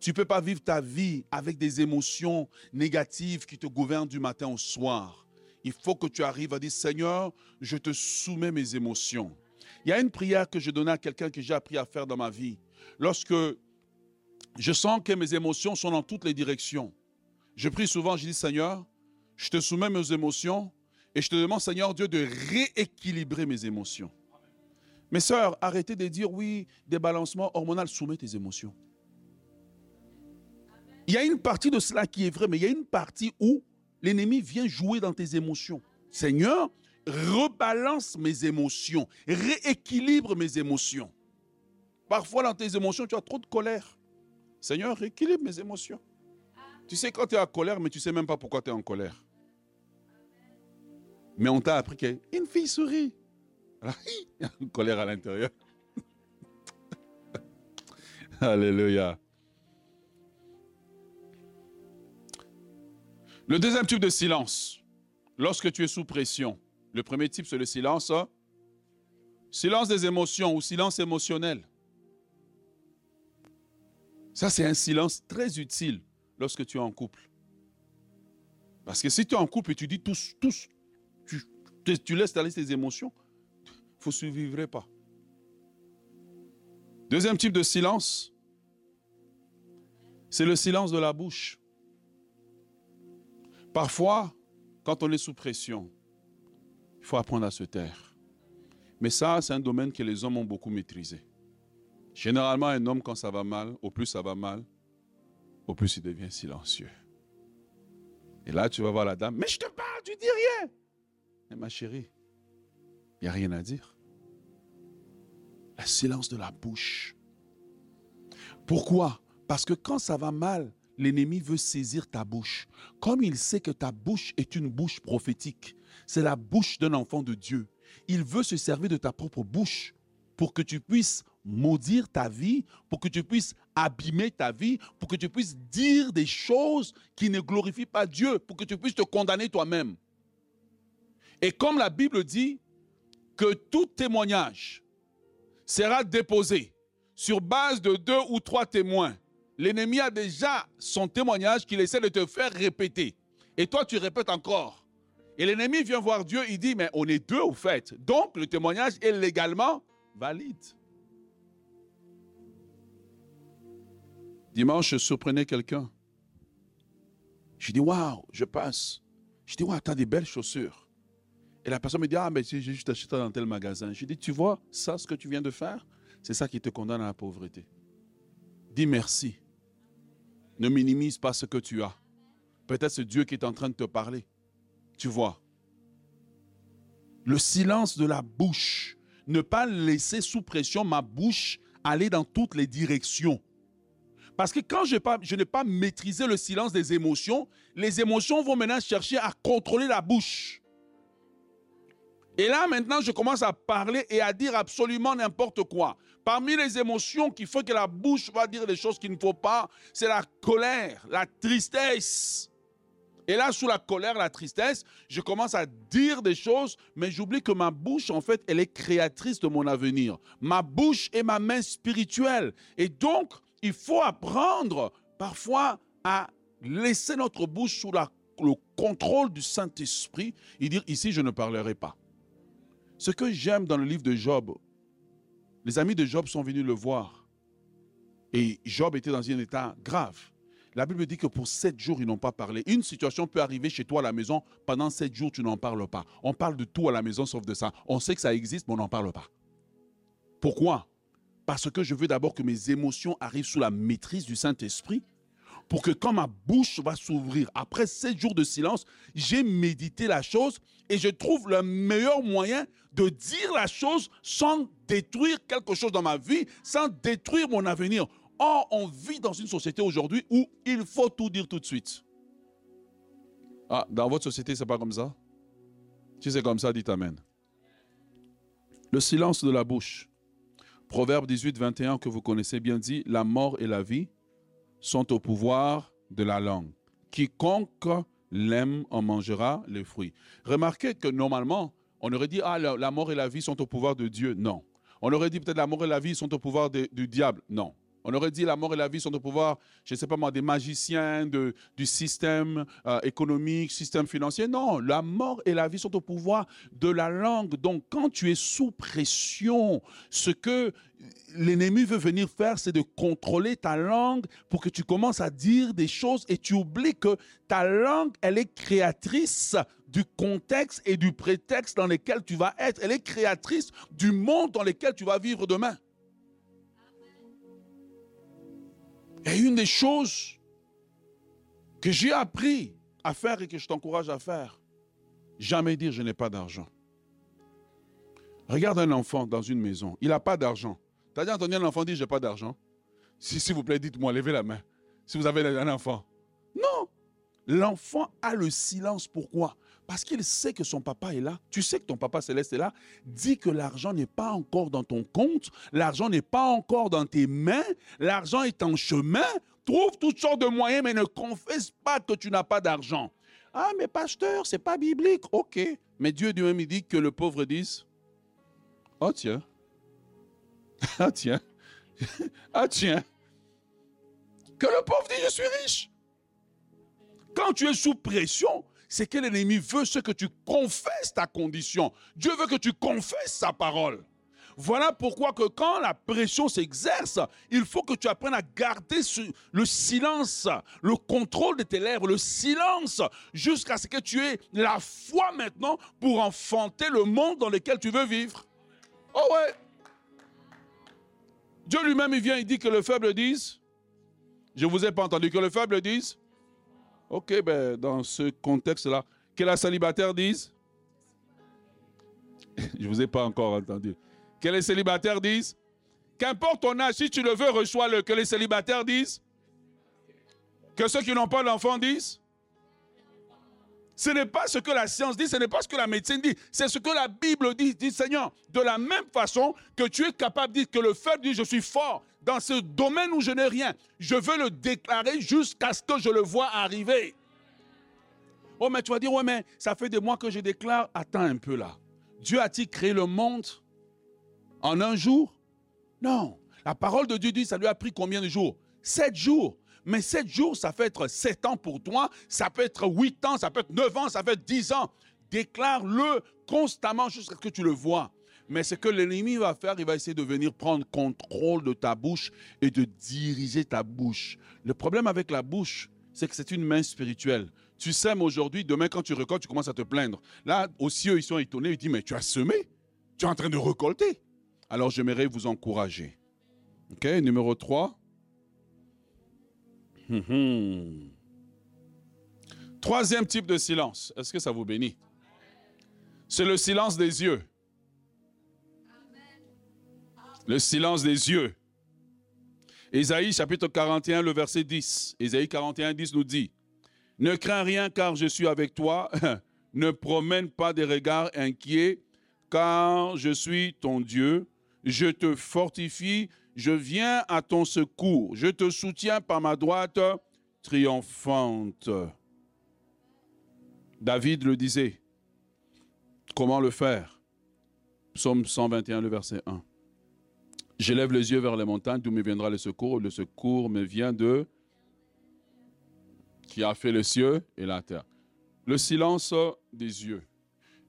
Speaker 1: Tu ne peux pas vivre ta vie avec des émotions négatives qui te gouvernent du matin au soir. Il faut que tu arrives à dire, Seigneur, je te soumets mes émotions. Il y a une prière que je donnais à quelqu'un que j'ai appris à faire dans ma vie. Lorsque je sens que mes émotions sont dans toutes les directions, je prie souvent, je dis Seigneur, je te soumets mes émotions et je te demande, Seigneur Dieu, de rééquilibrer mes émotions. Mes sœurs, arrêtez de dire oui, des balancements hormonaux, soumets tes émotions. Il y a une partie de cela qui est vrai, mais il y a une partie où l'ennemi vient jouer dans tes émotions. Seigneur, rebalance mes émotions, rééquilibre mes émotions. Parfois, dans tes émotions, tu as trop de colère. Seigneur, rééquilibre mes émotions. Tu sais quand tu es en colère, mais tu ne sais même pas pourquoi tu es en colère. Mais on t'a appris qu'une fille sourit. il y a une colère à l'intérieur. Alléluia. Le deuxième type de silence, lorsque tu es sous pression, Le premier type, c'est le silence. hein? Silence des émotions ou silence émotionnel. Ça, c'est un silence très utile lorsque tu es en couple. Parce que si tu es en couple et tu dis tous, tous, tu, laisses aller tes émotions, vous ne survivrez pas. Deuxième type de silence, c'est le silence de la bouche. Parfois, quand on est sous pression, il faut apprendre à se taire. Mais ça, c'est un domaine que les hommes ont beaucoup maîtrisé. Généralement, un homme, quand ça va mal, au plus ça va mal, au plus il devient silencieux. Et là, tu vas voir la dame, mais je te parle, tu dis rien. Mais ma chérie, il n'y a rien à dire. Le silence de la bouche. Pourquoi? Parce que quand ça va mal, l'ennemi veut saisir ta bouche. Comme il sait que ta bouche est une bouche prophétique, c'est la bouche d'un enfant de Dieu. Il veut se servir de ta propre bouche pour que tu puisses maudire ta vie, pour que tu puisses abîmer ta vie, pour que tu puisses dire des choses qui ne glorifient pas Dieu, pour que tu puisses te condamner toi-même. Et comme la Bible dit que tout témoignage sera déposé sur base de deux ou trois témoins, l'ennemi a déjà son témoignage qu'il essaie de te faire répéter. Et toi, tu répètes encore. Et l'ennemi vient voir Dieu, il dit, mais on est deux au fait. Donc, le témoignage est légalement valide. Dimanche, je surprenais quelqu'un. Je dis, waouh, je passe. Je dis, waouh, t'as des belles chaussures. Et la personne me dit, ah, mais j'ai juste acheté dans tel magasin. Je dis, tu vois, ça, ce que tu viens de faire, c'est ça qui te condamne à la pauvreté. Dis merci. Ne minimise pas ce que tu as. Peut-être c'est Dieu qui est en train de te parler. Tu vois. Le silence de la bouche. Ne pas laisser sous pression ma bouche aller dans toutes les directions. Parce que quand je, je n'ai pas maîtrisé le silence des émotions, les émotions vont maintenant chercher à contrôler la bouche. Et là, maintenant, je commence à parler et à dire absolument n'importe quoi. Parmi les émotions qui font que la bouche va dire des choses qu'il ne faut pas, c'est la colère, la tristesse. Et là, sous la colère, la tristesse, je commence à dire des choses, mais j'oublie que ma bouche, en fait, elle est créatrice de mon avenir. Ma bouche est ma main spirituelle. Et donc, il faut apprendre parfois à laisser notre bouche sous le contrôle du Saint-Esprit et dire, ici, je ne parlerai pas. Ce que j'aime dans le livre de Job, les amis de Job sont venus le voir. Et Job était dans un état grave. La Bible dit que pour sept jours, ils n'ont pas parlé. Une situation peut arriver chez toi à la maison, pendant sept jours, tu n'en parles pas. On parle de tout à la maison sauf de ça. On sait que ça existe, mais on n'en parle pas. Pourquoi? Parce que je veux d'abord que mes émotions arrivent sous la maîtrise du Saint-Esprit pour que quand ma bouche va s'ouvrir, après sept jours de silence, j'ai médité la chose et je trouve le meilleur moyen de dire la chose sans détruire quelque chose dans ma vie, sans détruire mon avenir. Or, on vit dans une société aujourd'hui où il faut tout dire tout de suite. Ah, dans votre société, c'est pas comme ça? Si c'est comme ça, dites Amen. Le silence de la bouche. Proverbe 18, 21 que vous connaissez bien dit, la mort et la vie sont au pouvoir de la langue. Quiconque l'aime en mangera les fruits. Remarquez que normalement, on aurait dit, ah, la, mort et la vie sont au pouvoir de Dieu. Non. On aurait dit peut-être la mort et la vie sont au pouvoir du diable. Non. On aurait dit la mort et la vie sont au pouvoir, je ne sais pas moi, des magiciens, du système euh, économique, système financier. Non, la mort et la vie sont au pouvoir de la langue. Donc quand tu es sous pression, ce que l'ennemi veut venir faire, c'est de contrôler ta langue pour que tu commences à dire des choses et tu oublies que ta langue, elle est créatrice du contexte et du prétexte dans lequel tu vas être. Elle est créatrice du monde dans lequel tu vas vivre demain. Et une des choses que j'ai appris à faire et que je t'encourage à faire, jamais dire je n'ai pas d'argent. Regarde un enfant dans une maison, il n'a pas d'argent. Tu as déjà entendu un enfant dire j'ai pas d'argent Si, S'il vous plaît, dites-moi, levez la main. Si vous avez un enfant. Non. L'enfant a le silence. Pourquoi? Parce qu'il sait que son papa est là. Tu sais que ton papa céleste est là. Dis que l'argent n'est pas encore dans ton compte. L'argent n'est pas encore dans tes mains. L'argent est en chemin. Trouve toutes sortes de moyens, mais ne confesse pas que tu n'as pas d'argent. Ah, mais pasteur, c'est pas biblique. Ok. Mais Dieu lui-même, dit que le pauvre dise Oh, tiens. Ah, tiens. ah, tiens. Que le pauvre dit Je suis riche. Quand tu es sous pression, c'est que l'ennemi veut ce que tu confesses ta condition. Dieu veut que tu confesses sa parole. Voilà pourquoi que quand la pression s'exerce, il faut que tu apprennes à garder le silence, le contrôle de tes lèvres, le silence, jusqu'à ce que tu aies la foi maintenant pour enfanter le monde dans lequel tu veux vivre. Oh ouais. Dieu lui-même, il vient, il dit que le faible dise. Je ne vous ai pas entendu que le faible dise. Ok, ben, dans ce contexte-là, que la célibataire dise. Je ne vous ai pas encore entendu. Que les célibataires disent. Qu'importe ton âge, si tu le veux, reçois-le. Que les célibataires disent. Que ceux qui n'ont pas d'enfant disent. Ce n'est pas ce que la science dit, ce n'est pas ce que la médecine dit, c'est ce que la Bible dit. Dit Seigneur, de la même façon que tu es capable de dire que le faible dit je suis fort dans ce domaine où je n'ai rien, je veux le déclarer jusqu'à ce que je le vois arriver. Oh, mais tu vas dire, ouais, mais ça fait des mois que je déclare. Attends un peu là. Dieu a-t-il créé le monde en un jour? Non. La parole de Dieu dit, ça lui a pris combien de jours? Sept jours. Mais sept jours, ça peut être sept ans pour toi, ça peut être huit ans, ça peut être neuf ans, ça peut être dix ans. Déclare-le constamment jusqu'à ce que tu le vois. Mais ce que l'ennemi va faire, il va essayer de venir prendre contrôle de ta bouche et de diriger ta bouche. Le problème avec la bouche, c'est que c'est une main spirituelle. Tu sèmes aujourd'hui, demain quand tu récoltes, tu commences à te plaindre. Là, aussi, eux, ils sont étonnés, ils disent, mais tu as semé, tu es en train de récolter. Alors j'aimerais vous encourager. OK, numéro 3. Hum, hum. Troisième type de silence. Est-ce que ça vous bénit? C'est le silence des yeux. Le silence des yeux. Ésaïe chapitre 41, le verset 10. Ésaïe 41, 10 nous dit, Ne crains rien car je suis avec toi, ne promène pas des regards inquiets car je suis ton Dieu, je te fortifie, je viens à ton secours, je te soutiens par ma droite triomphante. David le disait. Comment le faire? Psaume 121, le verset 1. J'élève les yeux vers les montagnes, d'où me viendra le secours. Le secours me vient de qui a fait les cieux et la terre. Le silence des yeux.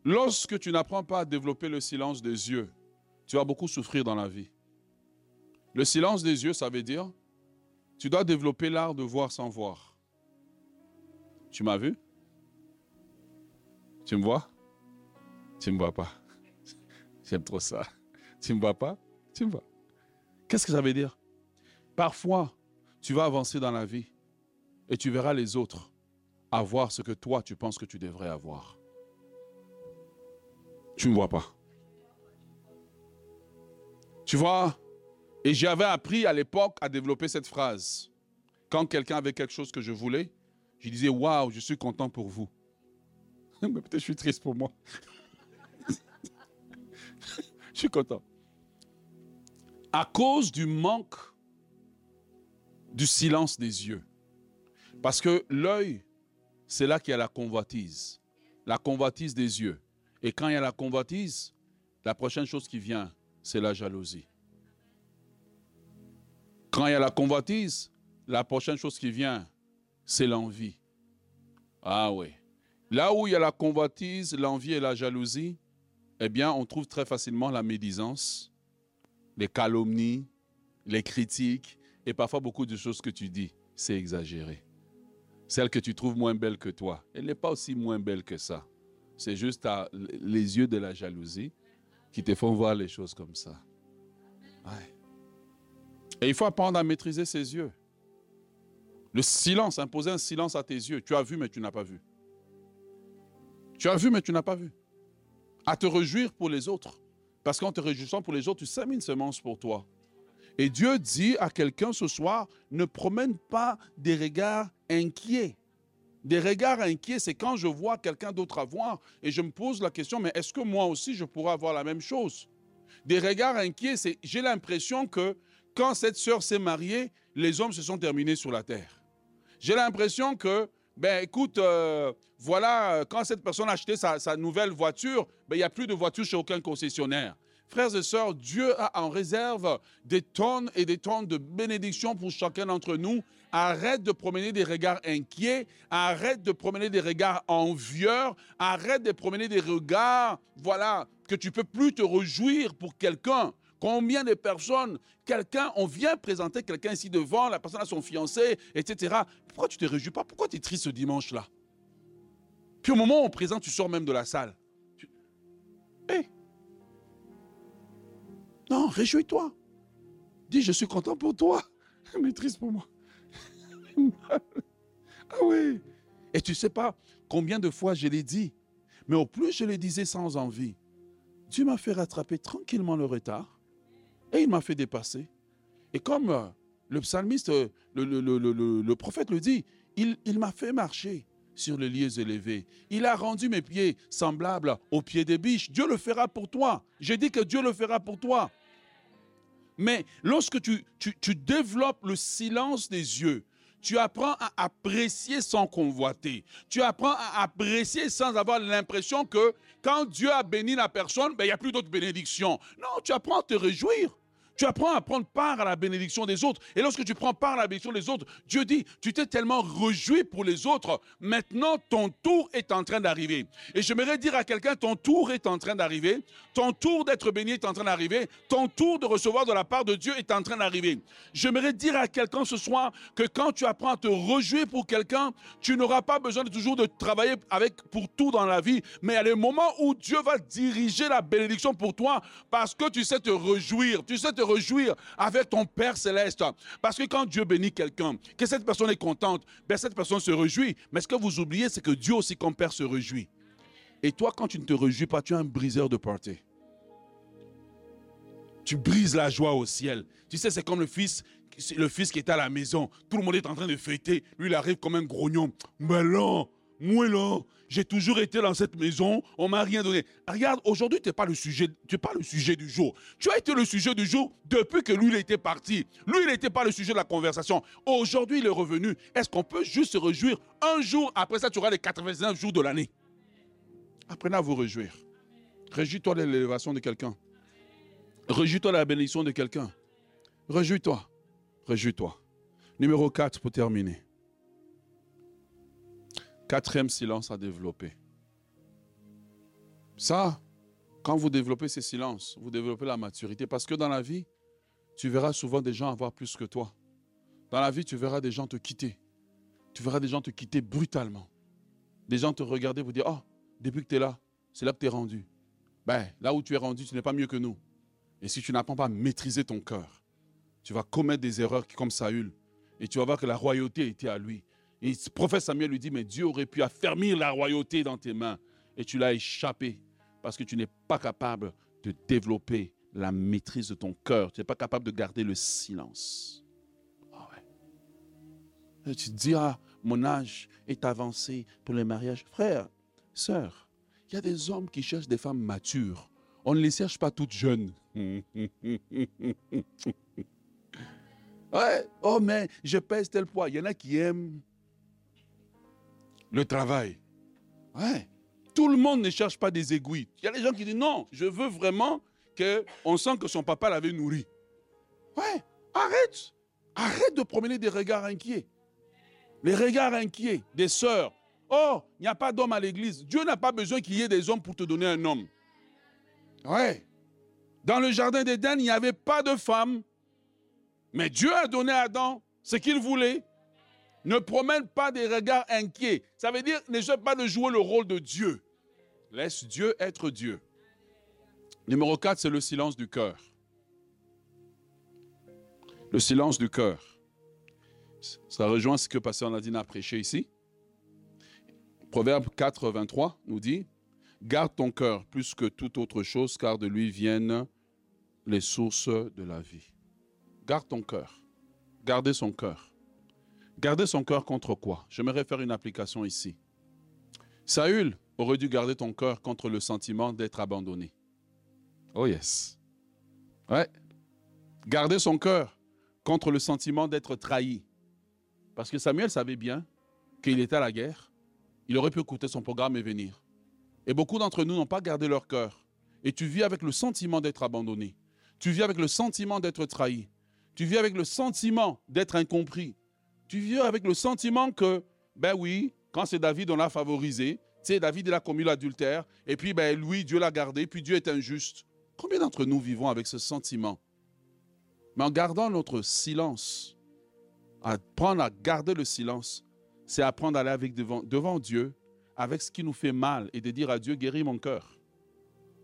Speaker 1: Lorsque tu n'apprends pas à développer le silence des yeux, tu vas beaucoup souffrir dans la vie. Le silence des yeux, ça veut dire, tu dois développer l'art de voir sans voir. Tu m'as vu? Tu me vois? Tu ne me vois pas. J'aime trop ça. Tu ne me vois pas? Tu me vois. Qu'est-ce que ça veut dire? Parfois, tu vas avancer dans la vie et tu verras les autres avoir ce que toi, tu penses que tu devrais avoir. Tu ne me vois pas. Tu vois Et j'avais appris à l'époque à développer cette phrase. Quand quelqu'un avait quelque chose que je voulais, je disais Waouh, je suis content pour vous. Mais peut-être je suis triste pour moi. je suis content à cause du manque du silence des yeux. Parce que l'œil, c'est là qu'il y a la convoitise. La convoitise des yeux. Et quand il y a la convoitise, la prochaine chose qui vient, c'est la jalousie. Quand il y a la convoitise, la prochaine chose qui vient, c'est l'envie. Ah oui. Là où il y a la convoitise, l'envie et la jalousie, eh bien, on trouve très facilement la médisance, les calomnies, les critiques et parfois beaucoup de choses que tu dis, c'est exagéré. Celle que tu trouves moins belle que toi, elle n'est pas aussi moins belle que ça. C'est juste les yeux de la jalousie qui te font voir les choses comme ça. Et il faut apprendre à maîtriser ses yeux. Le silence, imposer un silence à tes yeux. Tu as vu, mais tu n'as pas vu. Tu as vu, mais tu n'as pas vu. À te réjouir pour les autres. Parce qu'en te réjouissant pour les autres, tu sèmes une semence pour toi. Et Dieu dit à quelqu'un ce soir, ne promène pas des regards inquiets. Des regards inquiets, c'est quand je vois quelqu'un d'autre avoir et je me pose la question, mais est-ce que moi aussi je pourrais avoir la même chose? Des regards inquiets, c'est j'ai l'impression que quand cette sœur s'est mariée, les hommes se sont terminés sur la terre. J'ai l'impression que ben écoute, euh, voilà, quand cette personne a acheté sa, sa nouvelle voiture, ben, il n'y a plus de voiture chez aucun concessionnaire. Frères et sœurs, Dieu a en réserve des tonnes et des tonnes de bénédictions pour chacun d'entre nous. Arrête de promener des regards inquiets, arrête de promener des regards envieurs, arrête de promener des regards, voilà, que tu peux plus te réjouir pour quelqu'un. Combien de personnes, quelqu'un, on vient présenter quelqu'un ici devant, la personne a son fiancé, etc. Pourquoi tu ne te réjouis pas? Pourquoi tu es triste ce dimanche-là? Puis au moment où on présente, tu sors même de la salle. Hé Non, réjouis-toi. Dis, je suis content pour toi, mais triste pour moi. ah oui. Et tu sais pas combien de fois je l'ai dit, mais au plus je le disais sans envie, Dieu m'a fait rattraper tranquillement le retard. Et il m'a fait dépasser. Et comme euh, le psalmiste, euh, le, prophète le dit, il, m'a fait marcher sur les lieux élevés. Il a rendu mes pieds semblables aux pieds des biches. Dieu le fera pour toi. J'ai dit que Dieu le fera pour toi. Mais lorsque tu développes le silence des yeux, tu apprends à apprécier sans convoiter. Tu apprends à apprécier sans avoir l'impression que quand Dieu a béni la personne, ben, il n'y a plus d'autres bénédictions. Non, tu apprends à te réjouir. Tu apprends à prendre part à la bénédiction des autres. Et lorsque tu prends part à la bénédiction des autres, Dieu dit, tu t'es tellement réjoui pour les autres, maintenant ton tour est en train d'arriver. Et j'aimerais dire à quelqu'un, ton tour est en train d'arriver, ton tour d'être béni est en train d'arriver, ton tour de recevoir de la part de Dieu est en train d'arriver. J'aimerais dire à quelqu'un ce soir que quand tu apprends à te réjouir pour quelqu'un, tu n'auras pas besoin toujours de travailler avec pour tout dans la vie, mais a des moments où Dieu va diriger la bénédiction pour toi parce que tu sais te réjouir, tu sais te réjouir avec ton Père céleste. Parce que quand Dieu bénit quelqu'un, que cette personne est contente, ben cette personne se réjouit. Mais ce que vous oubliez, c'est que Dieu aussi, comme Père, se réjouit. Et toi, quand tu ne te réjouis pas, tu es un briseur de party. Tu brises la joie au ciel. Tu sais, c'est comme le fils, le fils qui est à la maison. Tout le monde est en train de fêter. Lui, il arrive comme un grognon. Mais non, moi là, j'ai toujours été dans cette maison, on m'a rien donné. Regarde, aujourd'hui, tu n'es pas, le sujet, du jour. Tu as été le sujet du jour depuis que lui, il était parti. Lui, il n'était pas le sujet de la conversation. Aujourd'hui, il est revenu. Est-ce qu'on peut juste se réjouir un jour Après ça, tu auras les 89 jours de l'année? Apprenez à vous réjouir. Réjouis-toi de l'élévation de quelqu'un. Réjouis-toi de la bénédiction de quelqu'un. Réjouis-toi. Réjouis-toi. Numéro 4 pour terminer. Quatrième silence à développer. Ça, quand vous développez ces silences, vous développez la maturité. Parce que dans la vie, tu verras souvent des gens avoir plus que toi. Dans la vie, tu verras des gens te quitter. Tu verras des gens te quitter brutalement. Des gens te regarder, vous dire, oh, depuis que tu es là, c'est là que tu es rendu. Ben, là où tu es rendu, tu n'es pas mieux que nous. Et si tu n'apprends pas à maîtriser ton cœur, tu vas commettre des erreurs comme Saül. Et tu vas voir que la royauté était à lui. Et le prophète Samuel lui dit, mais Dieu aurait pu affermir la royauté dans tes mains. Et tu l'as échappé parce que tu n'es pas capable de développer la maîtrise de ton cœur. Tu n'es pas capable de garder le silence. Ah tu te dis, ah, mon âge est avancé pour le mariage. Frère, sœur, il y a des hommes qui cherchent des femmes matures. On ne les cherche pas toutes jeunes. ouais, oh mais je pèse tel poids. Il y en a qui aiment le travail. Ouais. Tout le monde ne cherche pas des aiguilles. Il y a des gens qui disent non, je veux vraiment qu'on sent que son papa l'avait nourri. Ouais, arrête. Arrête de promener des regards inquiets. Les regards inquiets des sœurs. Oh, il n'y a pas d'homme à l'église. Dieu n'a pas besoin qu'il y ait des hommes pour te donner un homme. Ouais. Dans le jardin d'Éden, il n'y avait pas de femme. Mais Dieu a donné à Adam ce qu'il voulait. Ne promène pas des regards inquiets. Ça veut dire, n'essaie pas de jouer le rôle de Dieu. Laisse Dieu être Dieu. Numéro 4, c'est le silence du cœur. Le silence du cœur. Ça rejoint ce que Pasteur Nadine a prêché ici. Proverbe 4, 23 nous dit Garde ton cœur plus que toute autre chose, car de lui viennent les sources de la vie. Garde ton cœur. Gardez son cœur. Garder son cœur contre quoi? J'aimerais faire une application ici. Saül aurait dû garder ton cœur contre le sentiment d'être abandonné. Oh yes. Ouais. Garder son cœur contre le sentiment d'être trahi. Parce que Samuel savait bien qu'il était à la guerre, il aurait pu écouter son programme et venir. Et beaucoup d'entre nous n'ont pas gardé leur cœur. Et tu vis avec le sentiment d'être abandonné. Tu vis avec le sentiment d'être trahi. Tu vis avec le sentiment d'être incompris. Tu vis avec le sentiment que, ben oui, quand c'est David, on l'a favorisé. Tu sais, David, il a commis l'adultère. Et puis, ben, lui, Dieu l'a gardé. Puis Dieu est injuste. Combien d'entre nous vivons avec ce sentiment? Mais en gardant notre silence, apprendre à garder le silence, c'est apprendre à aller avec devant, devant Dieu avec ce qui nous fait mal et de dire à Dieu, guéris mon cœur.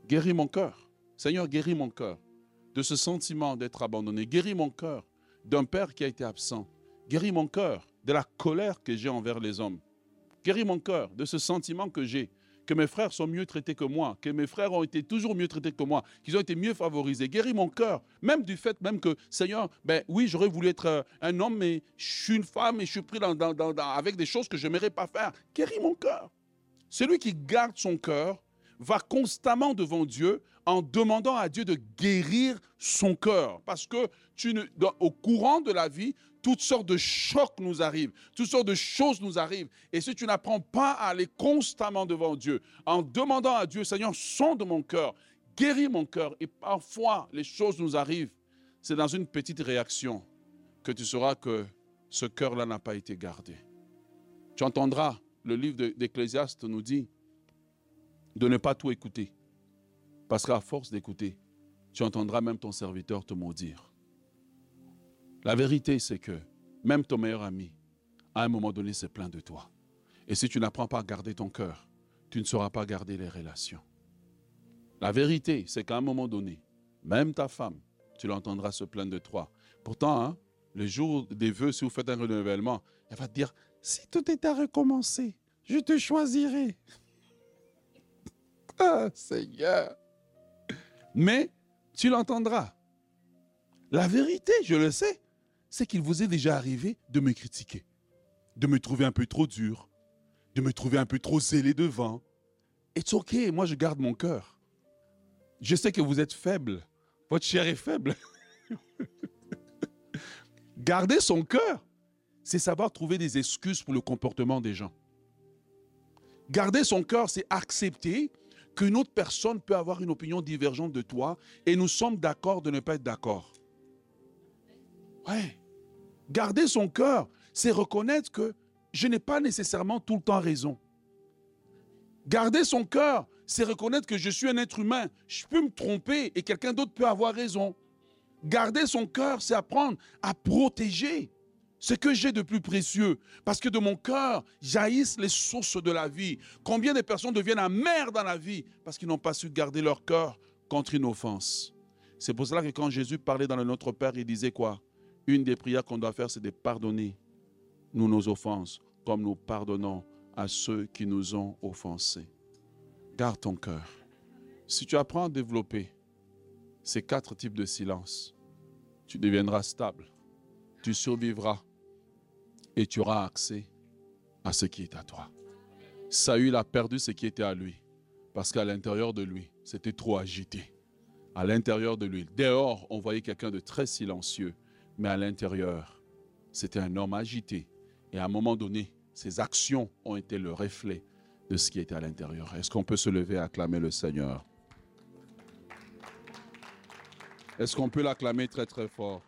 Speaker 1: Guéris mon cœur. Seigneur, guéris mon cœur de ce sentiment d'être abandonné. Guéris mon cœur d'un père qui a été absent. Guéris mon cœur de la colère que j'ai envers les hommes. Guéris mon cœur de ce sentiment que j'ai, que mes frères sont mieux traités que moi, que mes frères ont été toujours mieux traités que moi, qu'ils ont été mieux favorisés. Guéris mon cœur, même du fait même que, Seigneur, ben oui, j'aurais voulu être euh, un homme, mais je suis une femme et je suis pris avec des choses que je n'aimerais pas faire. Guéris mon cœur. Celui qui garde son cœur va constamment devant Dieu en demandant à Dieu de guérir son cœur. Parce que tu au courant de la vie, toutes sortes de chocs nous arrivent, toutes sortes de choses nous arrivent. Et si tu n'apprends pas à aller constamment devant Dieu, en demandant à Dieu, Seigneur, sonde mon cœur, guéris mon cœur. Et parfois, les choses nous arrivent, c'est dans une petite réaction que tu sauras que ce cœur-là n'a pas été gardé. Tu entendras, le livre d'Ecclésiaste nous dit de ne pas tout écouter. Parce qu'à force d'écouter, tu entendras même ton serviteur te maudire. La vérité, c'est que même ton meilleur ami, à un moment donné, s'est plein de toi. Et si tu n'apprends pas à garder ton cœur, tu ne sauras pas garder les relations. La vérité, c'est qu'à un moment donné, même ta femme, tu l'entendras se plaindre de toi. Pourtant, hein, le jour des vœux, si vous faites un renouvellement, elle va te dire, si tout est à recommencer, je te choisirai. Ah, Seigneur. Mais tu l'entendras. La vérité, je le sais, c'est qu'il vous est déjà arrivé de me critiquer, de me trouver un peu trop dur, de me trouver un peu trop zélé devant. It's ok, moi je garde mon cœur. Je sais que vous êtes faible. Votre chair est faible. Garder son cœur, c'est savoir trouver des excuses pour le comportement des gens. Garder son cœur, c'est accepter qu'une autre personne peut avoir une opinion divergente de toi et nous sommes d'accord de ne pas être d'accord. Ouais. Garder son cœur, c'est reconnaître que je n'ai pas nécessairement tout le temps raison. Garder son cœur, c'est reconnaître que je suis un être humain. Je peux me tromper et quelqu'un d'autre peut avoir raison. Garder son cœur, c'est apprendre à protéger ce que j'ai de plus précieux. Parce que de mon cœur jaillissent les sources de la vie. Combien de personnes deviennent amères dans la vie parce qu'ils n'ont pas su garder leur cœur contre une offense? C'est pour cela que quand Jésus parlait dans le Notre Père, il disait quoi? Une des prières qu'on doit faire, c'est de pardonner nous nos offenses, comme nous pardonnons à ceux qui nous ont offensés. Garde ton cœur. Si tu apprends à développer ces quatre types de silence, tu deviendras stable, tu survivras et tu auras accès à ce qui est à toi. Saül a perdu ce qui était à lui parce qu'à l'intérieur de lui, c'était trop agité. À l'intérieur de lui, dehors, on voyait quelqu'un de très silencieux, mais à l'intérieur, c'était un homme agité. Et à un moment donné, ses actions ont été le reflet de ce qui était à l'intérieur. Est-ce qu'on peut se lever et acclamer le Seigneur? Est-ce qu'on peut l'acclamer très très fort?